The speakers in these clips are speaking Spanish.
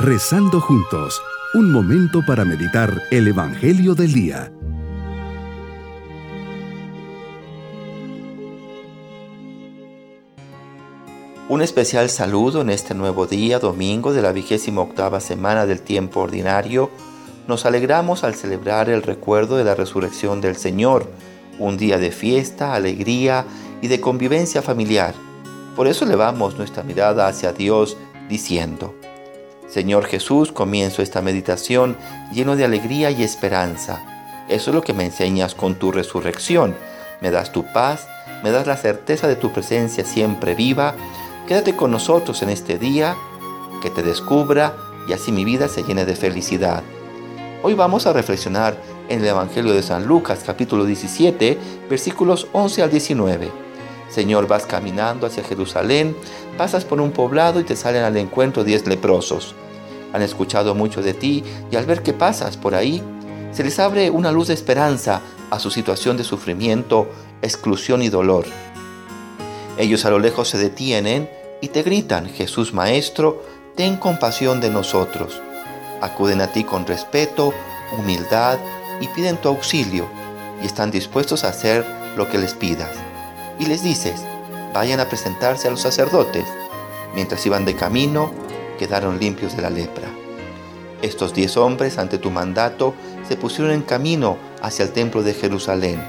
Rezando juntos, un momento para meditar el Evangelio del Día. Un especial saludo en este nuevo día, domingo de la vigésima octava semana del tiempo ordinario. Nos alegramos al celebrar el recuerdo de la resurrección del Señor, un día de fiesta, alegría y de convivencia familiar. Por eso elevamos nuestra mirada hacia Dios diciendo, Señor Jesús, comienzo esta meditación lleno de alegría y esperanza. Eso es lo que me enseñas con tu resurrección. Me das tu paz, me das la certeza de tu presencia siempre viva Quédate con nosotros en este día, que te descubra y así mi vida se llene de felicidad. Hoy vamos a reflexionar en el Evangelio de San Lucas capítulo 17 versículos 11 al 19. Señor, vas caminando hacia Jerusalén, pasas por un poblado y te salen al encuentro diez leprosos. Han escuchado mucho de ti y al ver que pasas por ahí, se les abre una luz de esperanza a su situación de sufrimiento, exclusión y dolor. Ellos a lo lejos se detienen y te gritan, Jesús Maestro, ten compasión de nosotros. Acuden a ti con respeto, humildad y piden tu auxilio y están dispuestos a hacer lo que les pidas. Y les dices, vayan a presentarse a los sacerdotes. Mientras iban de camino, quedaron limpios de la lepra. Estos diez hombres, ante tu mandato, se pusieron en camino hacia el templo de Jerusalén.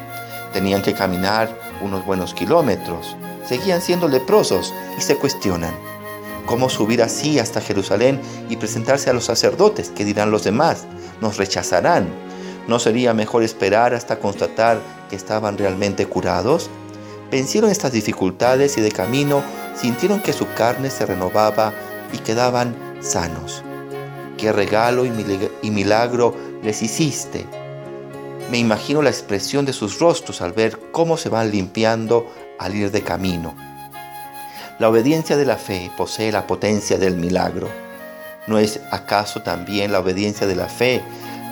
Tenían que caminar unos buenos kilómetros seguían siendo leprosos y se cuestionan, ¿cómo subir así hasta Jerusalén y presentarse a los sacerdotes? ¿Qué dirán los demás? ¿Nos rechazarán? ¿No sería mejor esperar hasta constatar que estaban realmente curados? Vencieron estas dificultades y de camino sintieron que su carne se renovaba y quedaban sanos. ¿Qué regalo y milagro les hiciste? Me imagino la expresión de sus rostros al ver cómo se van limpiando al ir de camino. La obediencia de la fe posee la potencia del milagro. ¿No es acaso también la obediencia de la fe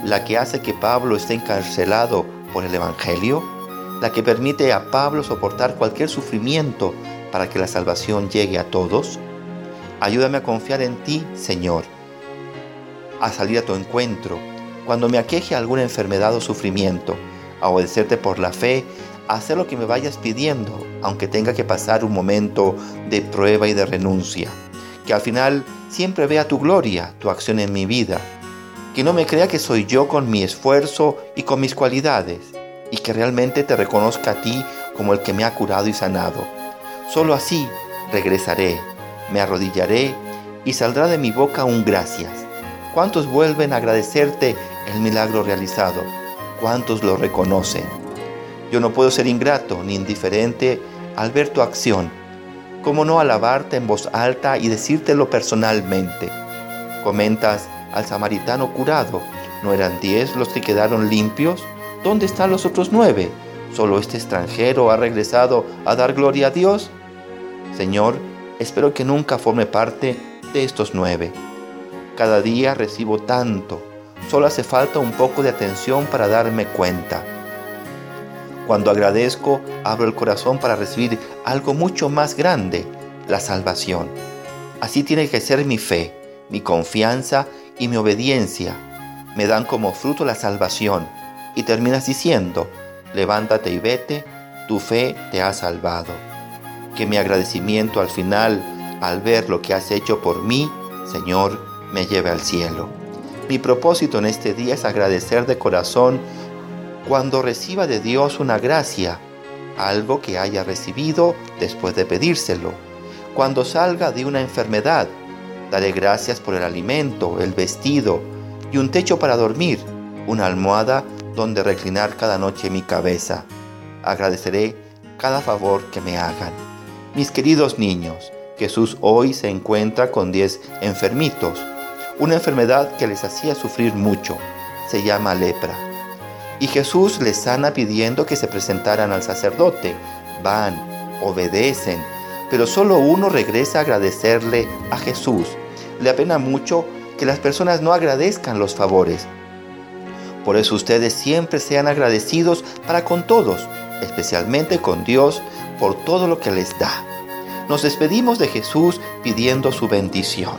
la que hace que Pablo esté encarcelado por el Evangelio? ¿La que permite a Pablo soportar cualquier sufrimiento para que la salvación llegue a todos? Ayúdame a confiar en ti, Señor, a salir a tu encuentro cuando me aqueje alguna enfermedad o sufrimiento, a obedecerte por la fe, a hacer lo que me vayas pidiendo, aunque tenga que pasar un momento de prueba y de renuncia. Que al final siempre vea tu gloria, tu acción en mi vida. Que no me crea que soy yo con mi esfuerzo y con mis cualidades, y que realmente te reconozca a ti como el que me ha curado y sanado. Solo así regresaré, me arrodillaré y saldrá de mi boca un gracias. ¿Cuántos vuelven a agradecerte el milagro realizado. ¿Cuántos lo reconocen? Yo no puedo ser ingrato ni indiferente al ver tu acción. ¿Cómo no alabarte en voz alta y decírtelo personalmente? Comentas al samaritano curado. ¿No eran diez los que quedaron limpios? ¿Dónde están los otros nueve? ¿Solo este extranjero ha regresado a dar gloria a Dios? Señor, espero que nunca forme parte de estos nueve. Cada día recibo tanto, Solo hace falta un poco de atención para darme cuenta. Cuando agradezco, abro el corazón para recibir algo mucho más grande, la salvación. Así tiene que ser mi fe, mi confianza y mi obediencia. Me dan como fruto la salvación y terminas diciendo, levántate y vete, tu fe te ha salvado. Que mi agradecimiento al final, al ver lo que has hecho por mí, Señor, me lleve al cielo. Mi propósito en este día es agradecer de corazón cuando reciba de Dios una gracia, algo que haya recibido después de pedírselo. Cuando salga de una enfermedad, daré gracias por el alimento, el vestido y un techo para dormir, una almohada donde reclinar cada noche mi cabeza. Agradeceré cada favor que me hagan. Mis queridos niños, Jesús hoy se encuentra con diez enfermitos una enfermedad que les hacía sufrir mucho. Se llama lepra. Y Jesús les sana pidiendo que se presentaran al sacerdote. Van, obedecen, pero solo uno regresa a agradecerle a Jesús. Le apena mucho que las personas no agradezcan los favores. Por eso ustedes siempre sean agradecidos para con todos, especialmente con Dios, por todo lo que les da. Nos despedimos de Jesús pidiendo su bendición.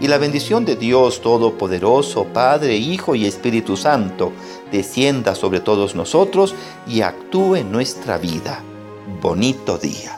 y la bendición de Dios Todopoderoso, Padre, Hijo y Espíritu Santo, descienda sobre todos nosotros y actúe en nuestra vida. Bonito día.